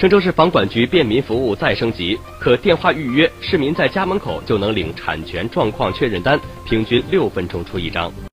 郑州市房管局便民服务再升级可电话预约市民在家门口就能领产权状况确认单平均六分钟出一张。